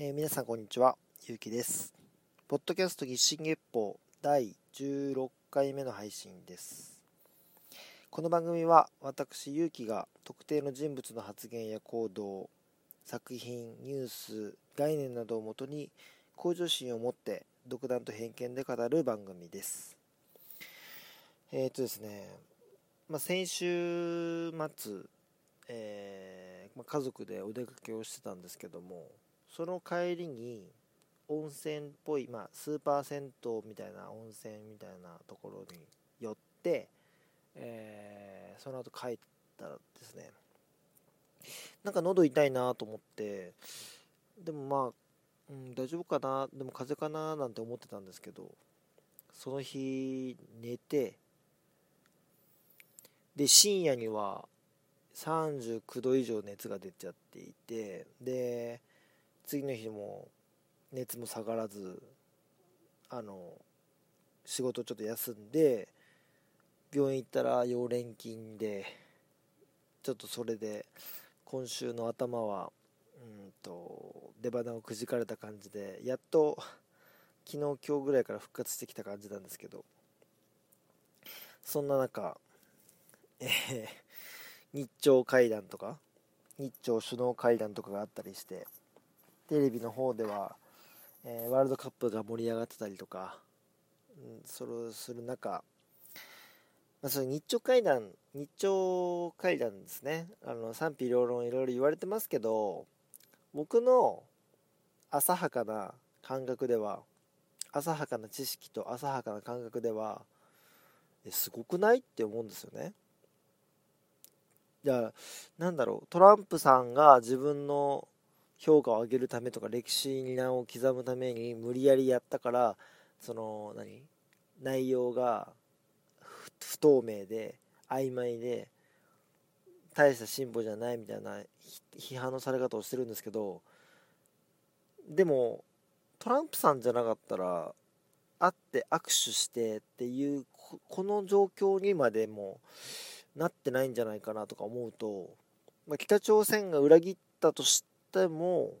えー、皆さんこんにちは、ゆうきです。ポッドキャスト日進月報第16回目の配信です。この番組は私、ゆうきが特定の人物の発言や行動、作品、ニュース、概念などをもとに向上心を持って独断と偏見で語る番組です。えっ、とですね、まあ、先週末、えーまあ、家族でお出かけをしてたんですけども、その帰りに温泉っぽい、まあ、スーパー銭湯みたいな温泉みたいなところに寄って、えー、その後帰ったらですね。なんか喉痛いなと思ってでもまあ、うん、大丈夫かなでも風邪かななんて思ってたんですけどその日寝てで深夜には39度以上熱が出ちゃっていてで次の日も熱も下がらずあの仕事ちょっと休んで病院行ったら溶連菌でちょっとそれで今週の頭はうんと出花をくじかれた感じでやっと昨日今日ぐらいから復活してきた感じなんですけどそんな中、えー、日朝会談とか日朝首脳会談とかがあったりしてテレビの方では、えー、ワールドカップが盛り上がってたりとか、うん、それをする中、まあ、そ日朝会談、日朝会談ですね、あの賛否両論いろいろ言われてますけど、僕の浅はかな感覚では、浅はかな知識と浅はかな感覚では、すごくないって思うんですよね。じゃあ、なんだろう、トランプさんが自分の評価を上げるためとか歴史に名を刻むために無理やりやったからその何？内容が不透明で曖昧で大した進歩じゃないみたいな批判のされ方をしてるんですけどでもトランプさんじゃなかったら会って握手してっていうこの状況にまでもなってないんじゃないかなとか思うと、まあ、北朝鮮が裏切ったとしてても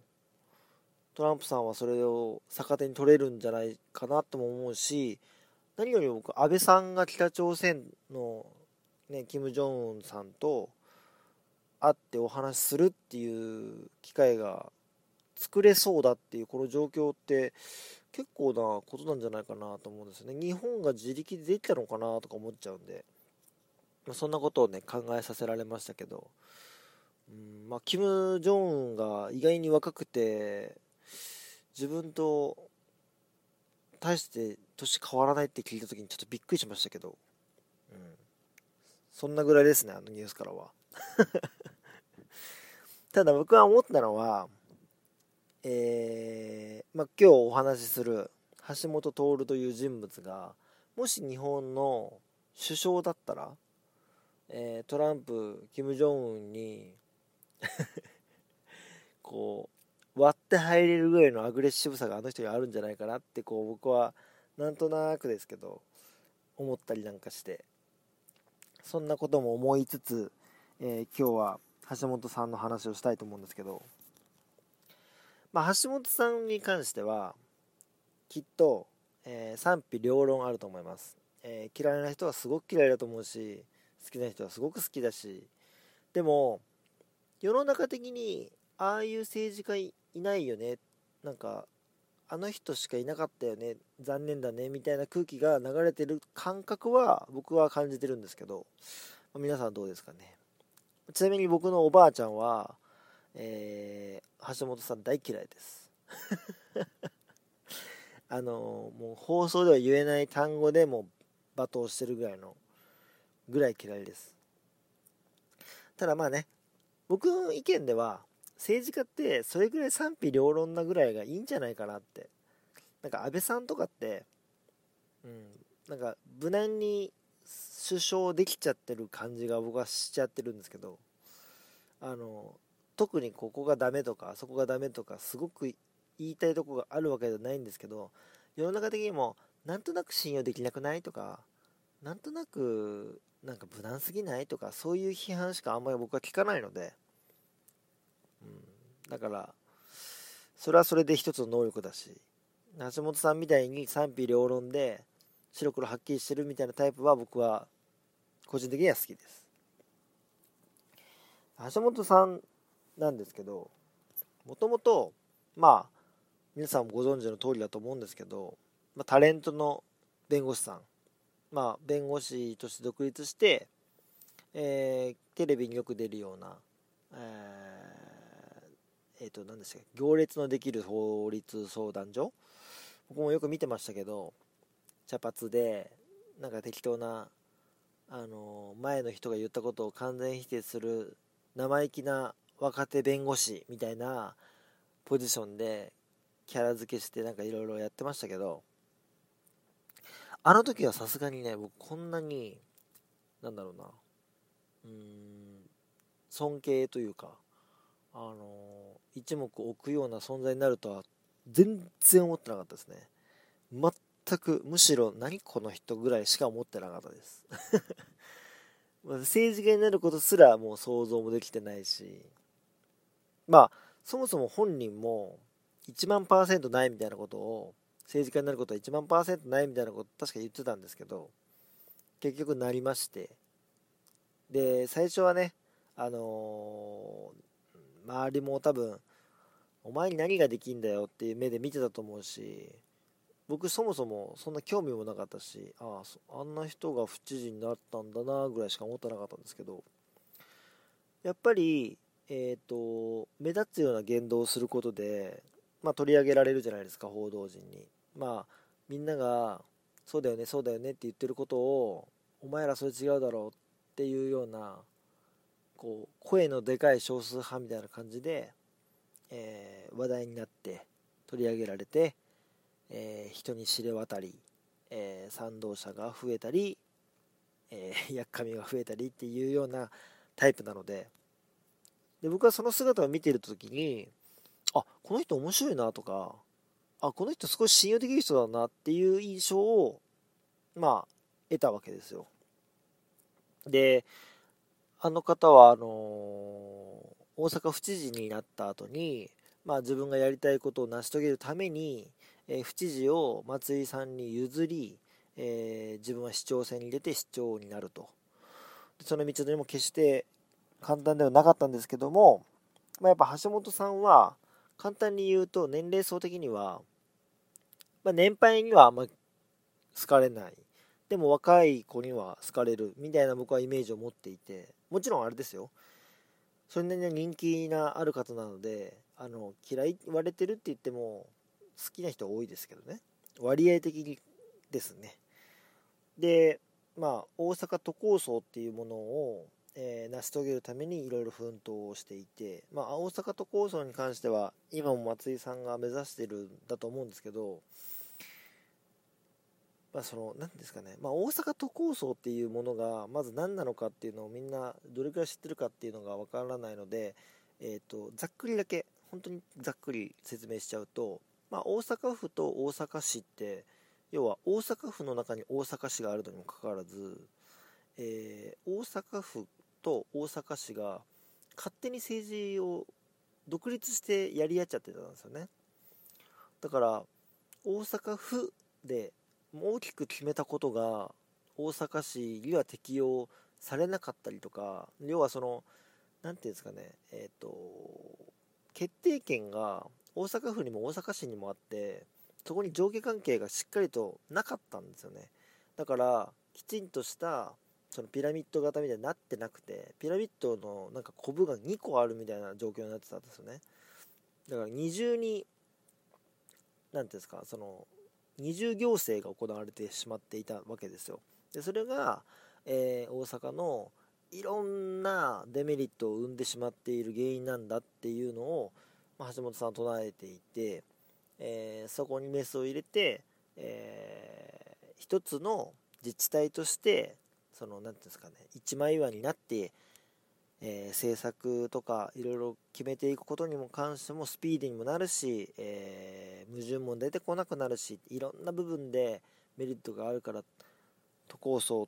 トランプさんはそれを逆手に取れるんじゃないかなとも思うし何より僕安倍さんが北朝鮮のねキム・ジョンウンさんと会ってお話しするっていう機会が作れそうだっていうこの状況って結構なことなんじゃないかなと思うんですよね。日本が自力でできたのかなとか思っちゃうんで、まあ、そんなことをね考えさせられましたけど。うんまあ、キム・ジョンウンが意外に若くて自分と大して年変わらないって聞いた時にちょっとびっくりしましたけど、うん、そんなぐらいですねあのニュースからは。ただ僕は思ったのはえー、まあ、今日お話しする橋本徹という人物がもし日本の首相だったら、えー、トランプキム・ジョンウンに こう割って入れるぐらいのアグレッシブさがあの人にあるんじゃないかなってこう僕はなんとなくですけど思ったりなんかして。そんなことも思いつつ、え、今日は橋本さんの話をしたいと思うんですけど、まあ、橋本さんに関してはきっと、え、賛否両論あると思います、え、嫌いな人はすごく嫌いだと思うし好きな人はすごく好きだし。でも世の中的にああいう政治家いないよね。なんかあの人しかいなかったよね。残念だね。みたいな空気が流れてる感覚は僕は感じてるんですけど。皆さんどうですかね。ちなみに僕のおばあちゃんは、えー、橋本さん大嫌いです。あのもう放送では言えない単語でも罵倒してるぐらいのぐらい嫌いです。ただまあね僕の意見では政治家ってそれぐらい賛否両論なぐらいがいいんじゃないかなって。なんか安倍さんとかってうんなんか無難に首相できちゃってる感じが僕はしちゃってるんですけどあの特にここがダメとかあそこがダメとかすごく言いたいとこがあるわけじゃないんですけど世の中的にもなんとなく信用できなくないとかなんとなくなんか無難すぎない？とかそういう批判しかあんまり僕は聞かないので、うん、だからそれはそれで一つの能力だし。橋本さんみたいに賛否両論で白黒はっきりしてるみたいなタイプは僕は個人的には好きです。橋本さんなんですけどもともとまあ皆さんもご存知の通りだと思うんですけど、まあ、タレントの弁護士さんまあ弁護士として独立してえー、テレビによく出るような、えー、えー、と、何ですか、行列のできる法律相談所？僕もよく見てましたけど、茶髪で、なんか適当な、あの前の人が言ったことを完全否定する生意気な若手弁護士みたいなポジションでキャラ付けしてなんかいろいろやってましたけどあの時はさすがにね僕こんなになんだろうなうん尊敬というかあの一目置くような存在になるとは全然思ってなかったですね。全くむしろ何この人ぐらいしか思ってなかったです。政治家になることすらもう想像もできてないし。まあそもそも本人も1万パーセントないみたいなことを政治家になることは1万パーセントないみたいなこと確か言ってたんですけど結局なりましてで、最初はね、あのー、周りも多分、お前に何ができんだよっていう目で見てたと思うし、僕そもそもそんな興味もなかったし、ああ、あんな人が府知事になったんだなぐらいしか思ってなかったんですけど、やっぱり、えっ、ー、と、目立つような言動をすることで、まあ取り上げられるじゃないですか、報道陣に。まあ、みんなが、そうだよね、そうだよねって言ってることを、お前らそれ違うだろうっていうようなこう声のでかい少数派みたいな感じで、えー、話題になって取り上げられて、えー、人に知れ渡り、えー、賛同者が増えたり、え、やっかみが増えたりっていうようなタイプなのでで僕はその姿を見ている時にあこの人面白いなとかあこの人少し信用できる人だなっていう印象をまあ得たわけですよで、あの方は、あのー、大阪府知事になった後に、まあ、自分がやりたいことを成し遂げるために、えー、府知事を松井さんに譲り、えー、自分は市長選に出て市長になると。その道のりも決して簡単ではなかったんですけども、まあ、やっぱ橋本さんは、簡単に言うと年齢層的には、まあ、年配にはあんま好かれない。でも若い子には好かれるみたいな僕はイメージを持っていて。もちろんあれですよ。それなりに人気なある方なのであの嫌い言われてるって言っても好きな人多いですけどね。割合的にですね。でまあ大阪都構想っていうものを、えー、成し遂げるためにいろいろ奮闘をしていて、まあ、大阪都構想に関しては今も松井さんが目指してるんだと思うんですけどまあ、その何ですかね、まあ、大阪都構想っていうものがまず何なのかっていうのをみんなどれくらい知ってるかっていうのがわからないので、えーと、ざっくりだけ本当にざっくり説明しちゃうと、まあ、大阪府と大阪市って要は大阪府の中に大阪市があるのにもかかわらず、えー、大阪府と大阪市が勝手に政治を独立してやり合っちゃってたんですよね。だから大阪府で大きく決めたことが大阪市には適用されなかったりとか要はその何て言うんですかねえっ、ー、と決定権が大阪府にも大阪市にもあってそこに上下関係がしっかりとなかったんですよね。だからきちんとしたそのピラミッド型みたいになってなくてピラミッドのなんかコブが2個あるみたいな状況になってたんですよね。だから二重に何ていうんですかその二重行政が行われてしまっていたわけですよ。でそれが、えー、大阪のいろんなデメリットを生んでしまっている原因なんだっていうのを、まあ、橋本さんは唱えていて、えー、そこにメスを入れて、えー、一つの自治体としてその何て言うんですかね一枚岩になってえー、政策とかいろいろ決めていくことにも関してもスピーディーにもなるし、えー、矛盾も出てこなくなるしいろんな部分でメリットがあるから都構想っ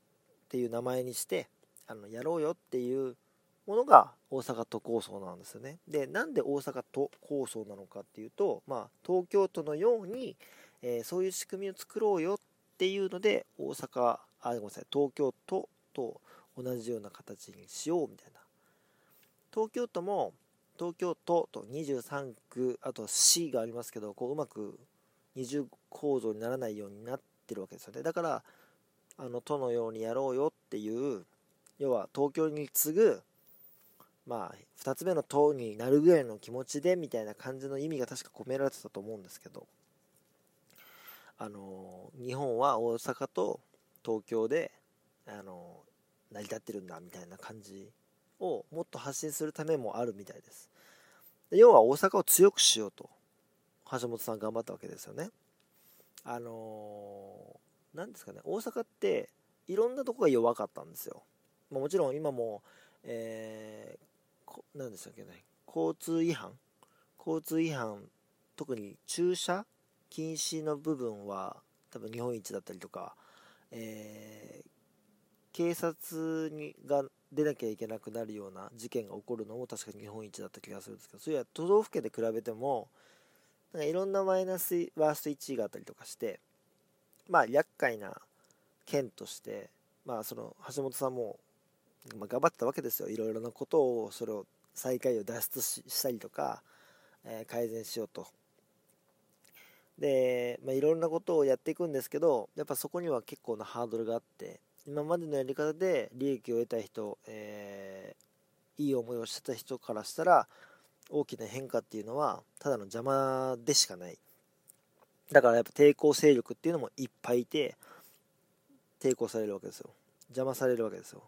ていう名前にしてあのやろうよっていうものが大阪都構想なんですよね。で、なんで大阪都構想なのかっていうと、まあ、東京都のように、えー、そういう仕組みを作ろうよっていうので、大阪、あ、ごめんなさい、東京都と同じような形にしようみたいな。東京都も、東京都と23区、あと市がありますけど、こううまく二重構造にならないようになってるわけですよね。だから、あの都のようにやろうよっていう、要は東京に次ぐまあ、2つ目の塔になるぐらいの気持ちでみたいな感じの意味が確か込められてたと思うんですけど、あの日本は大阪と東京で、あの成り立ってるんだみたいな感じをもっと発信するためもあるみたいです。要は大阪を強くしようと橋本さん頑張ったわけですよね。あの何ですかね大阪っていろんなとこが弱かったんですよ。ま、もちろん今も、えー、何でしたっけね交通違反？交通違反特に駐車禁止の部分は多分日本一だったりとか、えー、警察にが出なきゃいけなくなるような事件が起こるのも確かに日本一だった気がするんですけどそれは都道府県で比べてもなんかいろんなマイナスワースト1位があったりとかしてまあ厄介な県としてまあその橋本さんもま、頑張ってたわけですよ。いろいろなことをそれを最下位を脱出したりとか、えー、改善しようと。で、まあ、いろんなことをやっていくんですけどやっぱそこには結構なハードルがあって今までのやり方で利益を得た人、えー、いい思いをしてた人からしたら大きな変化っていうのはただの邪魔でしかない。だからやっぱ抵抗勢力っていうのもいっぱいいて抵抗されるわけですよ。邪魔されるわけですよ。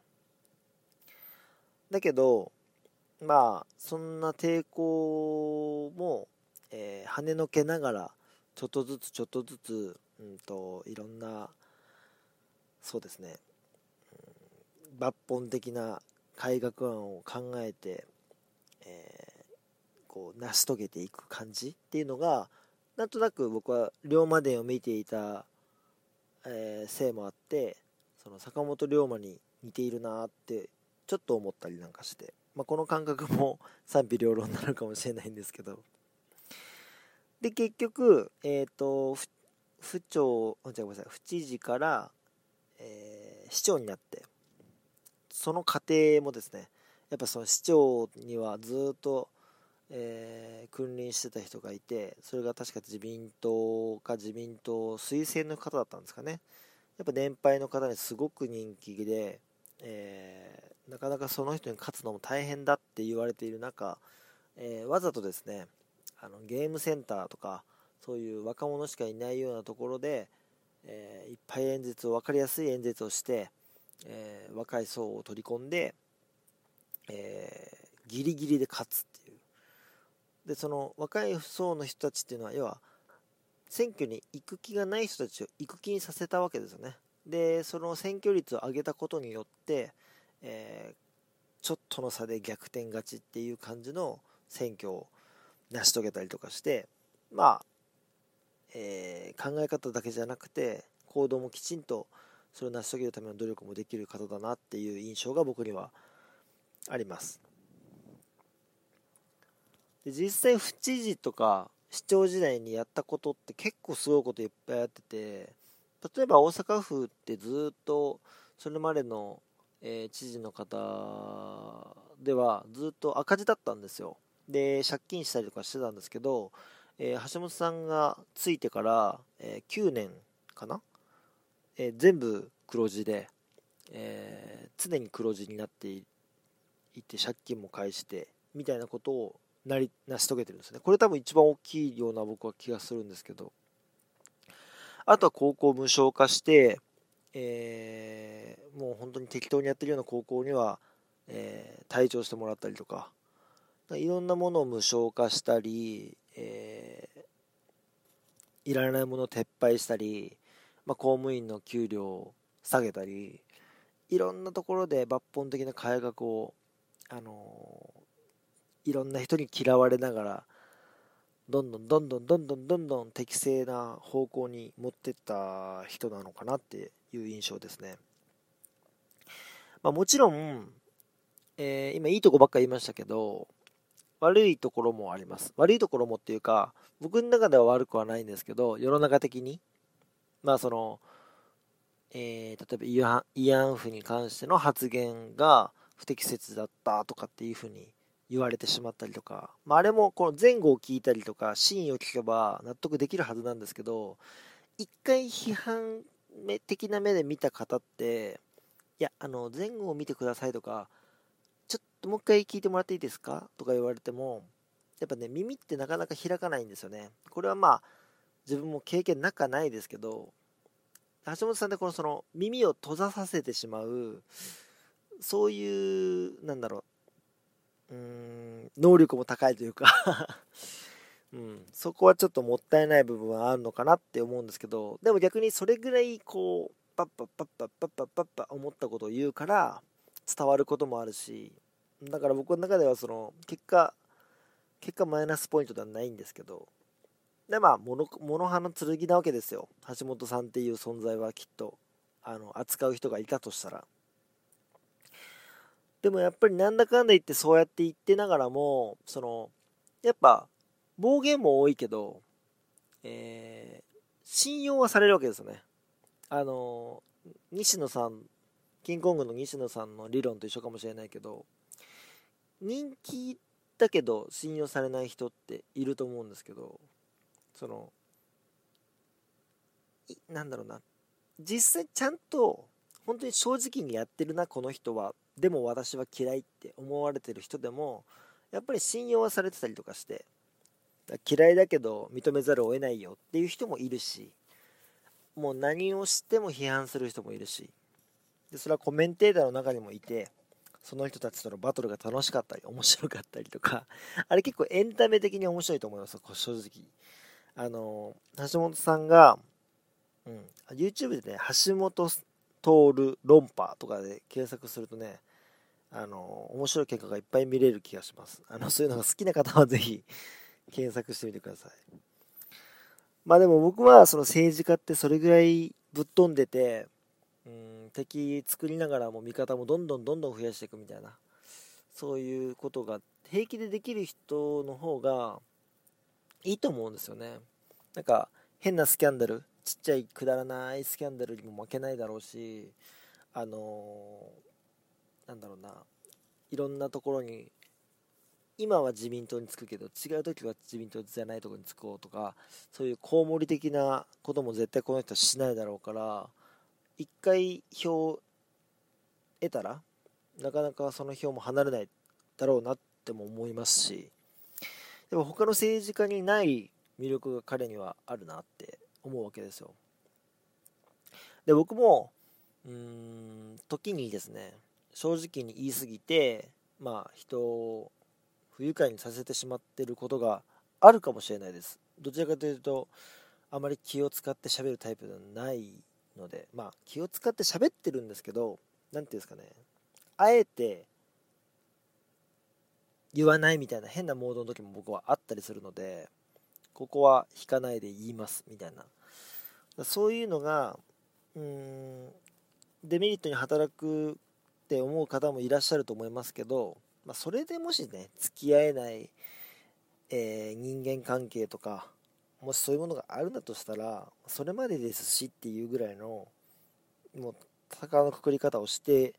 だけど、まあ、そんな抵抗も、えー、跳ねのけながら、ちょっとずつちょっとずつ、うんと、いろんな、そうですね、抜本的な改革案を考えて、えー、こう、成し遂げていく感じっていうのが、なんとなく僕は龍馬伝を見ていた、えー、せいもあって、その坂本龍馬に似ているなってちょっと思ったりなんかして、まあ、この感覚も 賛否両論になるかもしれないんですけど。で結局えっ、ー、と府庁ごめんなさい府知事から、えー、市長になってその過程もですねやっぱその市長にはずっと、えー、君臨してた人がいてそれが確か自民党か自民党推薦の方だったんですかね。やっぱ年配の方にすごく人気で、えなかなかその人に勝つのも大変だって言われている中、えー、わざとですねあのゲームセンターとかそういう若者しかいないようなところで、えー、いっぱい演説を分かりやすい演説をして、えー、若い層を取り込んで、えギリギリで勝つっていう。でその若い層の人たちっていうのは要は選挙に行く気がない人たちを行く気にさせたわけですよね。でその選挙率を上げたことによってえー、ちょっとの差で逆転勝ちっていう感じの選挙を成し遂げたりとかしてまあ、えー、考え方だけじゃなくて行動もきちんとそれを成し遂げるための努力もできる方だなっていう印象が僕にはありますで実際府知事とか市長時代にやったことって結構すごいこといっぱいやってて例えば大阪府ってずっとそれまでのえー、知事の方ではずっと赤字だったんですよ。で、借金したりとかしてたんですけど、えー、橋本さんがついてから、えー、9年かな、えー、全部黒字で、え常に黒字になっていて借金も返してみたいなことをなり成し遂げてるんですね。これ多分一番大きいような僕は気がするんですけど、あとは高校無償化して、えー、もう本当に適当にやってるような高校には、え、退場してもらったりとか、いろんなものを無償化したり、えー、いらないものを撤廃したり、まあ、公務員の給料を下げたり、いろんなところで抜本的な改革を、あのー、いろんな人に嫌われながら、どんどんどんどんどんどんどんどん適正な方向に持ってった人なのかなっていう印象ですね。まあ、もちろん、えー、今いいとこばっか言いましたけど、悪いところもあります。悪いところもっていうか、僕の中では悪くはないんですけど、世の中的に、まあその、えー、例えば慰安婦に関しての発言が不適切だったとかっていうふうに言われてしまったりとか、まあ、あれもこの前後を聞いたりとか真意を聞けば納得できるはずなんですけど一回批判的な目で見た方っていやあの前後を見てくださいとかもう一回聞いてもらっていいですか？とか言われてもやっぱね耳ってなかなか開かないんですよね。これはまあ自分も経験なかないですけど橋本さんってこのその耳を閉ざさせてしまうそういうなんだろううん能力も高いというか うん、そこはちょっともったいない部分はあるのかなって思うんですけどでも逆にそれぐらいこうパッパッパッパッパッパッパッパ思ったことを言うから伝わることもあるしだから僕の中ではその結果結果マイナスポイントではないんですけどでまあ物物葉の剣なわけですよ。橋本さんっていう存在はきっとあの扱う人がいたとしたら。でもやっぱりなんだかんだ言ってそうやって言ってながらもそのやっぱ暴言も多いけど、えー、信用はされるわけですよね。あの西野さんキングコングの西野さんの理論と一緒かもしれないけど。人気だけど信用されない人っていると思うんですけどそのなんだろうな。実際ちゃんと本当に正直にやってるなこの人は。でも私は嫌いって思われてる人でもやっぱり信用はされてたりとかして嫌いだけど認めざるを得ないよっていう人もいるしもう何をしても批判する人もいるしでそれはコメンテーターの中にもいてその人たちとのバトルが楽しかったり面白かったりとか あれ結構エンタメ的に面白いと思います正直。あの橋本さんが、うん、YouTube でね橋本徹論破とかで検索するとねあの面白い結果がいっぱい見れる気がします。あのそういうのが好きな方はぜひ検索してみてください。まあでも僕はその政治家ってそれぐらいぶっ飛んでてうん敵作りながらも味方もどんどんどんどん増やしていくみたいな。そういうことが平気でできる人の方がいいと思うんですよね。なんか変なスキャンダルちっちゃいくだらないスキャンダルにも負けないだろうしあのー、なんだろうないろんなところに今は自民党につくけど違う時は自民党じゃないところにつこうとかそういうコウモリ的なことも絶対この人はしないだろうから一回票を得たらなかなかその票も離れないだろうなっても思いますしでも他の政治家にない魅力が彼にはあるなって思うわけですよ。で僕もうーん時にですね正直に言い過ぎてまあ人を不愉快にさせてしまってることがあるかもしれないです。どちらかというとあまり気を使って喋るタイプではないのでまあ気を使って喋ってるんですけど何ていうんですかねあえて言わないみたいな変なモードの時も僕はあったりするのでここは引かないで言いますみたいな。そういうのがうーんデメリットに働くって思う方もいらっしゃると思いますけどまあ、それでもしね付き合えない、えー、人間関係とかもしそういうものがあるんだとしたらそれまでですしっていうぐらいのもう戦のくくり方をして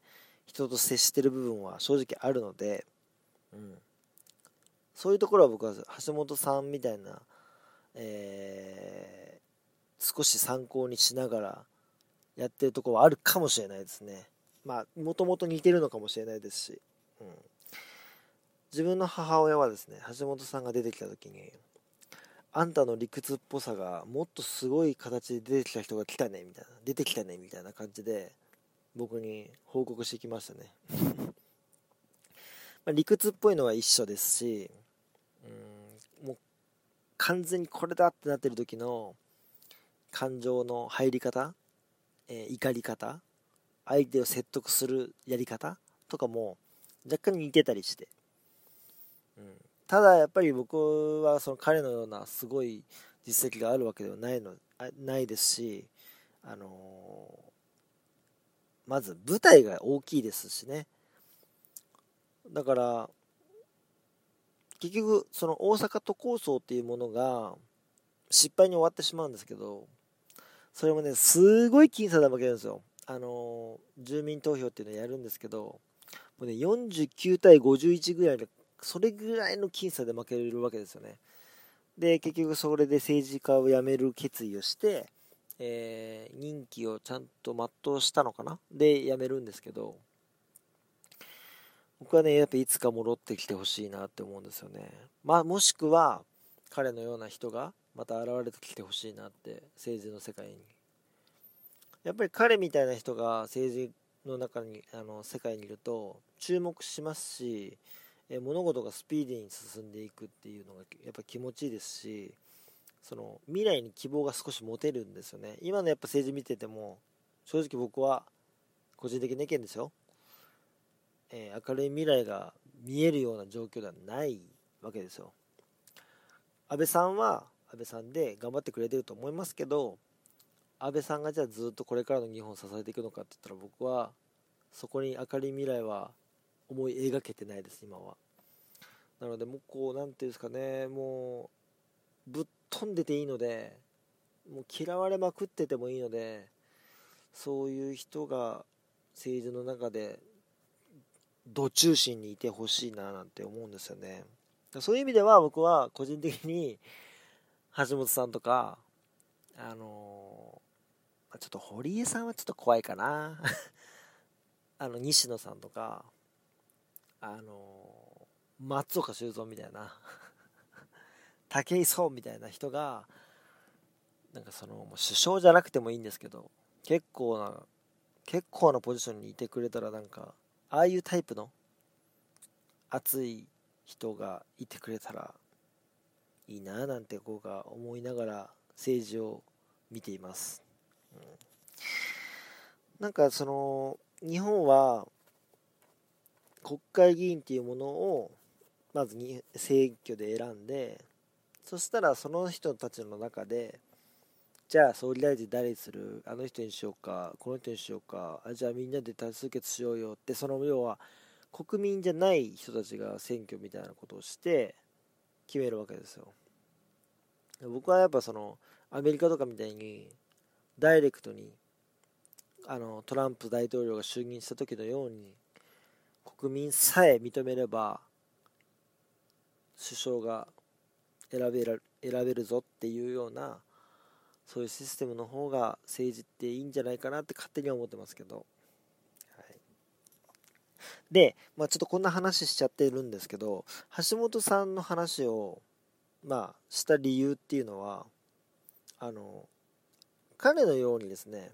人と接してる部分は正直あるので、うん、そういうところは僕は橋本さんみたいな、えー、少し参考にしながらやってるところはあるかもしれないですね。まあもともと似てるのかもしれないですし、うん、自分の母親はですね橋本さんが出てきた時にあんたの理屈っぽさがもっとすごい形で出てきた人が来たねみたいな。出てきたねみたいな感じで僕に報告してきましたね。ま理屈っぽいのは一緒ですしうんもう完全にこれだってなってる時の感情の入り方、えー、怒り方相手を説得するやり方とかも若干似てたりして。うん、ただやっぱり僕はその彼のようなすごい実績があるわけではないのないですし、あの、まず舞台が大きいですしね。だから結局その大阪都構想っていうものが失敗に終わってしまうんですけどそれもねすごい僅差で負けるんですよ。あの住民投票っていうのをやるんですけどもうね49対51ぐらいでそれぐらいの僅差で負けるわけですよね。で結局それで政治家を辞める決意をしてえー、任期をちゃんと全うしたのかな？で辞めるんですけど僕はねやっぱいつか戻ってきてほしいなって思うんですよね。まあもしくは彼のような人がまた現れてきてほしいなって政治の世界に。やっぱり彼みたいな人が政治の中にあの世界にいると注目しますしえ物事がスピーディーに進んでいくっていうのがやっぱ気持ちいいですしその未来に希望が少し持てるんですよね。今のやっぱ政治見てても正直僕は個人的な意見ですよ、えー、明るい未来が見えるような状況ではないわけですよ。安倍さんは安倍さんで頑張ってくれてると思いますけど安倍さんがじゃあずっとこれからの日本を支えていくのかって言ったら僕はそこに明るい未来は思い描けてないです今は。なのでもうこう何ていうんですかねもうぶっ飛んでていいのでもう嫌われまくっててもいいのでそういう人が政治の中でど中心にいてほしいななんて思うんですよね。そういう意味では僕は個人的に橋本さんとかあのー、ちょっと堀江さんはちょっと怖いかな。あの西野さんとかあの、松岡修造みたいな。武井壮みたいな人がなんかそのもう首相じゃなくてもいいんですけど結構な結構なポジションにいてくれたらなんかああいうタイプの熱い人がいてくれたらいいななんてこうが思いながら政治を見ています、うん、なんかその日本は国会議員っていうものをまずに選挙で選んでそしたらその人たちの中でじゃあ総理大臣誰にする？あの人にしようかこの人にしようかあじゃあみんなで多数決しようよってその要は国民じゃない人たちが選挙みたいなことをして決めるわけですよ。僕はやっぱそのアメリカとかみたいにダイレクトにあのトランプ大統領が就任した時のように国民さえ認めれば首相が選べら選べるぞっていうようなそういうシステムの方が政治っていいんじゃないかなって勝手には思ってますけど、はい、で、まあ、ちょっとこんな話しちゃってるんですけど橋本さんの話をまあした理由っていうのはあの彼のようにですね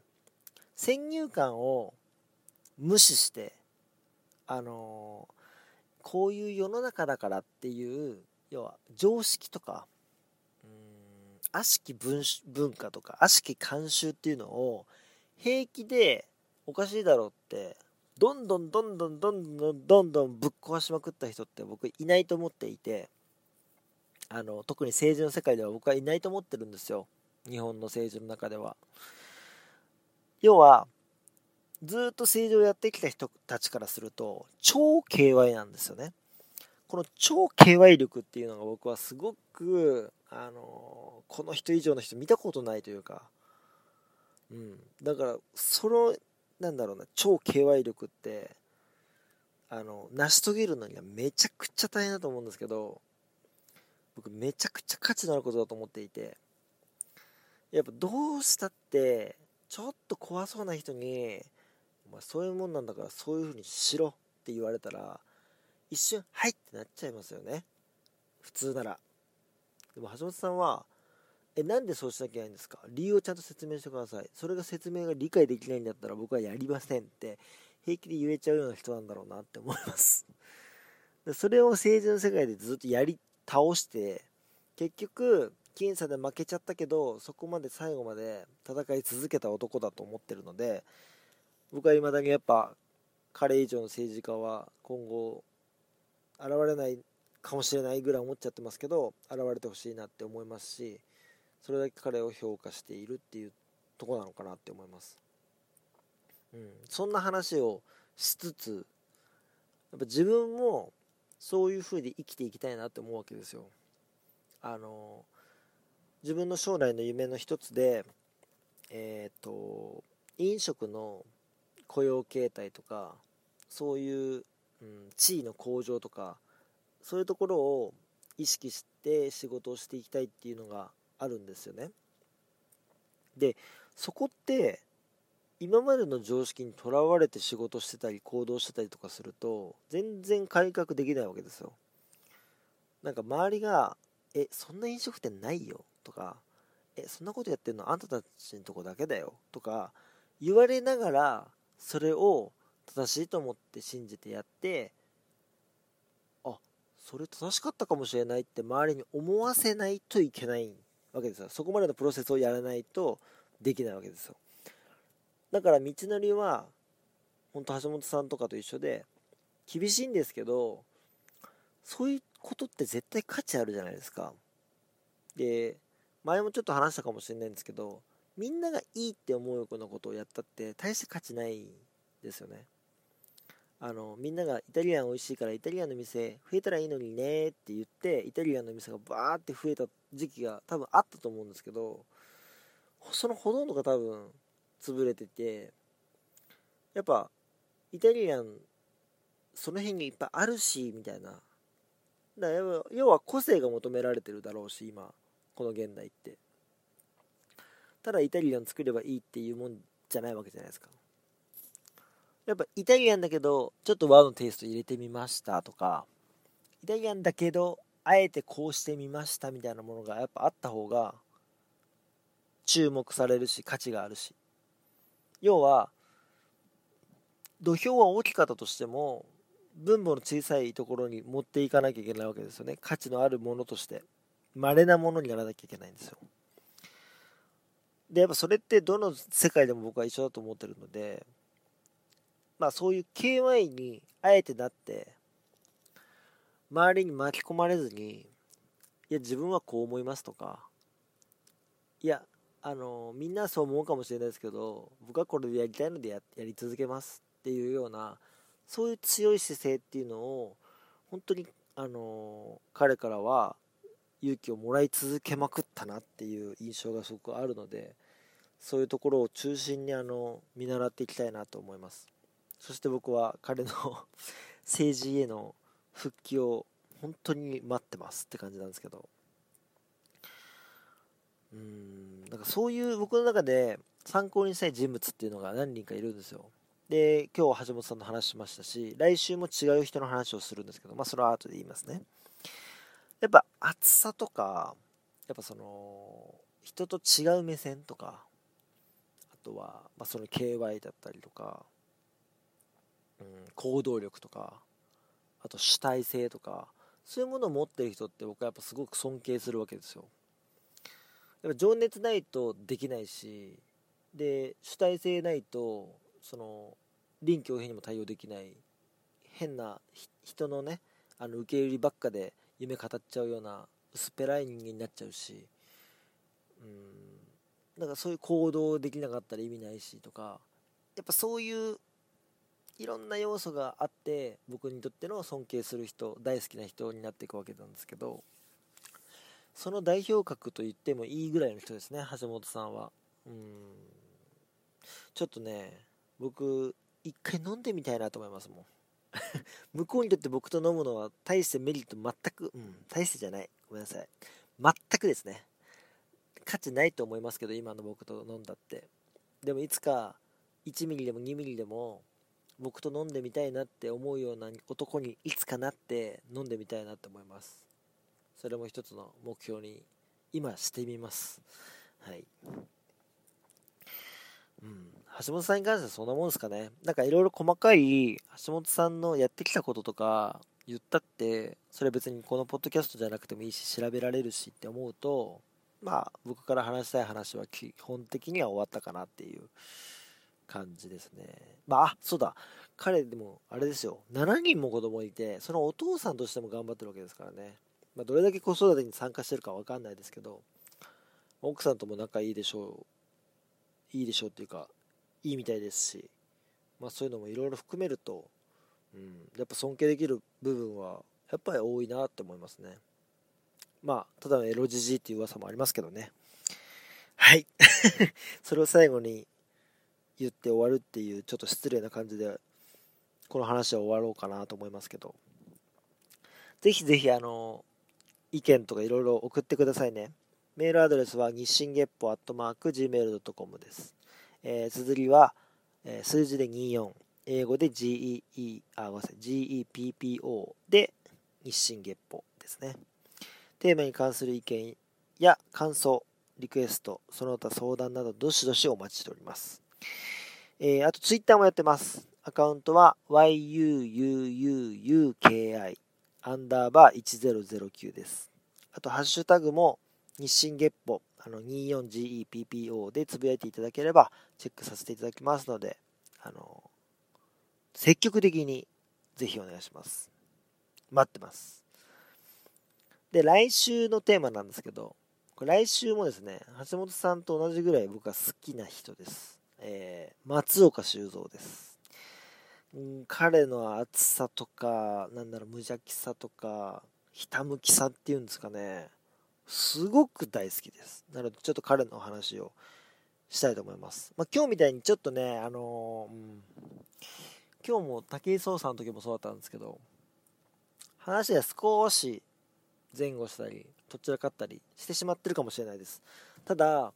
先入観を無視してあのこういう世の中だからっていう要は常識とかうん悪しき文文化とか悪しき慣習っていうのを平気でおかしいだろうってどんどんどんどんどんどんどんどんぶっ壊しまくった人って僕いないと思っていてあの特に政治の世界では僕はいないと思ってるんですよ。日本の政治の中では。要はずっと政治をやってきた人たちからすると超 KY なんですよね。この超 KY 力っていうのが僕はすごく、あのこの人以上の人見たことないというか、うん、だからそのなんだろうな超 KY 力ってあの成し遂げるのにはめちゃくちゃ大変だと思うんですけど僕めちゃくちゃ価値のあることだと思っていてやっぱどうしたってちょっと怖そうな人にお前そういうもんなんだからそういう風にしろって言われたら一瞬「はい!」ってなっちゃいますよね。普通なら。でも橋本さんはえなんでそうしなきゃいけないんですか？理由をちゃんと説明してください。それが説明が理解できないんだったら僕はやりませんって平気で言えちゃうような人なんだろうなって思います。でそれを政治の世界でずっとやり倒して結局僅差で負けちゃったけどそこまで最後まで戦い続けた男だと思ってるので僕は未だにやっぱ彼以上の政治家は今後現れないかもしれないぐらい思っちゃってますけど現れてほしいなって思いますしそれだけ彼を評価しているっていうとこなのかなって思います、うん、そんな話をしつつやっぱ自分もそういう風で生きていきたいなって思うわけですよ。あの自分の将来の夢の一つでえっ、ー、と飲食の雇用形態とかそういう、うん、地位の向上とかそういうところを意識して仕事をしていきたいっていうのがあるんですよね。でそこって今までの常識にとらわれて仕事してたり行動してたりとかすると全然改革できないわけですよ。なんか周りが「えそんな飲食店ないよ」とか「えそんなことやってんのあんたたちのとこだけだよ」とか言われながらそれを正しいと思って信じてやってあそれ正しかったかもしれないって周りに思わせないといけないわけですよ。そこまでのプロセスをやらないとできないわけですよ。だから道のりは本当橋本さんとかと一緒で厳しいんですけどそういうことって絶対価値あるじゃないですか。で前もちょっと話したかもしれないんですけどみんながいいって思うようなことをやったって大して価値ないですよね。あのみんながイタリアン美味しいからイタリアンの店増えたらいいのにねって言ってイタリアンの店がバーって増えた時期が多分あったと思うんですけどそのほとんどが多分潰れててやっぱイタリアンその辺にいっぱいあるしみたいな。だ要は個性が求められてるだろうし今この現代って。ただイタリアン作ればいいっていうもんじゃないわけじゃないですか。やっぱイタリアンだけどちょっと和のテイスト入れてみましたとかイタリアンだけどあえてこうしてみましたみたいなものがやっぱあった方が注目されるし価値があるし。要は土俵は大きかったとしても分母の小さいところに持っていかなきゃいけないわけですよね。価値のあるものとして稀なものにならなきゃいけないんですよ。でやっぱそれってどの世界でも僕は一緒だと思ってるのでまあそういう KY にあえてなって周りに巻き込まれずにいや自分はこう思いますとかいやあのみんなそう思うかもしれないですけど僕はこれでやりたいのでややり続けますっていうようなそういう強い姿勢っていうのを本当にあの彼からは勇気をもらい続けまくったなっていう印象がすごくあるのでそういうところを中心にあの見習っていきたいなと思います。そして僕は彼の 政治への復帰を本当に待ってますって感じなんですけど。うんなんかそういう僕の中で参考にしたい人物っていうのが何人かいるんですよ。で今日は橋本さんの話しましたし来週も違う人の話をするんですけどまあそれは後で言いますね。やっぱ厚さとかやっぱその人と違う目線とかあとは、まあ、その KY だったりとか、うん、行動力とかあと主体性とかそういうものを持ってる人って僕はやっぱすごく尊敬するわけですよ。やっぱ情熱ないとできないしで主体性ないとその臨機応変にも対応できない。変な人のねあの受け売りばっかで夢語っちゃうような薄っぺらい人間になっちゃうしうんなんかそういう行動できなかったら意味ないしとかやっぱそういういろんな要素があって僕にとっての尊敬する人大好きな人になっていくわけなんですけどその代表格と言ってもいいぐらいの人ですね橋本さんは。うんちょっとね僕一回飲んでみたいなと思いますもん。向こうにとって僕と飲むのは大してメリット全く、うん、大してじゃない。ごめんなさい。全くですね。価値ないと思いますけど、今の僕と飲んだって。でもいつか1ミリでも2ミリでも僕と飲んでみたいなって思うような男にいつかなって飲んでみたいなって思います。それも一つの目標に今してみます。はい。うん。橋本さんに関してはそんなもんですかね。なんかいろいろ細かい橋本さんのやってきたこととか言ったって、それは別にこのポッドキャストじゃなくてもいいし、調べられるしって思うと、まあ僕から話したい話は基本的には終わったかなっていう感じですね。まあ、あ、そうだ。彼でもあれですよ。7人も子供いて、そのお父さんとしても頑張ってるわけですからね。まあ、どれだけ子育てに参加してるかわかんないですけど、奥さんとも仲いいでしょう。いいでしょうっていうか、いいみたいですし、まあ、そういうのもいろいろ含めるとうん、やっぱ尊敬できる部分はやっぱり多いなって思いますね。まあただのエロじじいっていう噂もありますけどね。はい。それを最後に言って終わるっていうちょっと失礼な感じでこの話は終わろうかなと思いますけど。ぜひぜひあの意見とかいろいろ送ってくださいね。メールアドレスは日進月歩アットマーク Gmail.com です、えー、綴りは、えー、数字で24英語で GEE あごめんなさい GEPPO で日進月歩ですねテーマに関する意見や感想リクエスト、その他相談などどしどしお待ちしております。えー、あとツイッターもやってます。アカウントは yuuuuki アンダーバー1009です。あとハッシュタグも日進月歩あの 24GEPPO でつぶやいていただければチェックさせていただきますので、あの積極的にぜひお願いします。待ってます。で、来週のテーマなんですけど、これ来週もですね、橋本さんと同じぐらい僕は好きな人です。えー、松岡修造です。うん、彼の熱さとか、なんだろう、無邪気さとか、ひたむきさっていうんですかね、すごく大好きです。なので、ちょっと彼のお話をしたいと思います。まあ、今日みたいにちょっとね、あのー、うん、今日も武井壮さんの時もそうだったんですけど、話が少し前後したり、どちらかったりしてしまってるかもしれないです。ただ、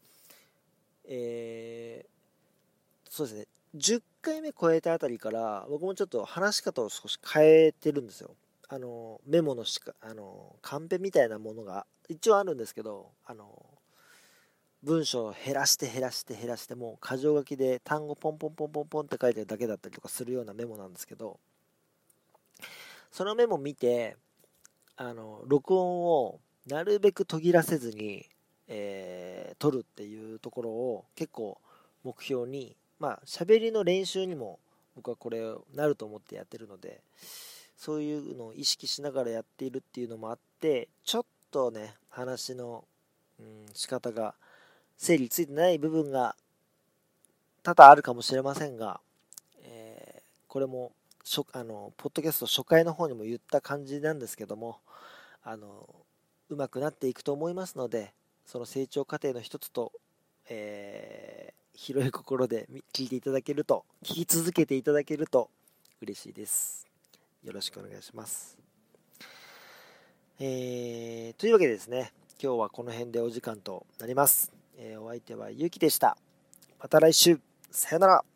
えー、そうですね、10回目超えたあたりから僕もちょっと話し方を少し変えてるんですよ。あのメモのしかあのカンペみたいなものが一応あるんですけどあの文章を減らして減らして減らしてもう箇条書きで単語ポンポンポンポンポンって書いてるだけだったりとかするようなメモなんですけどそのメモ見てあの録音をなるべく途切らせずに、えー、撮るっていうところを結構目標に、まあ、喋りの練習にも僕はこれなると思ってやってるので、そういうのを意識しながらやっているっていうのもあって、ちょっとね、話の、うん、仕方が整理ついてない部分が多々あるかもしれませんが、えー、これもあのポッドキャスト初回の方にも言った感じなんですけどもあの上手くなっていくと思いますのでその成長過程の一つと、えー、広い心で聞いていただけると聞き続けていただけると嬉しいです。よろしくお願いします。えー、というわけでですね今日はこの辺でお時間となります、えー、お相手はゆうきでした。また来週。さよなら。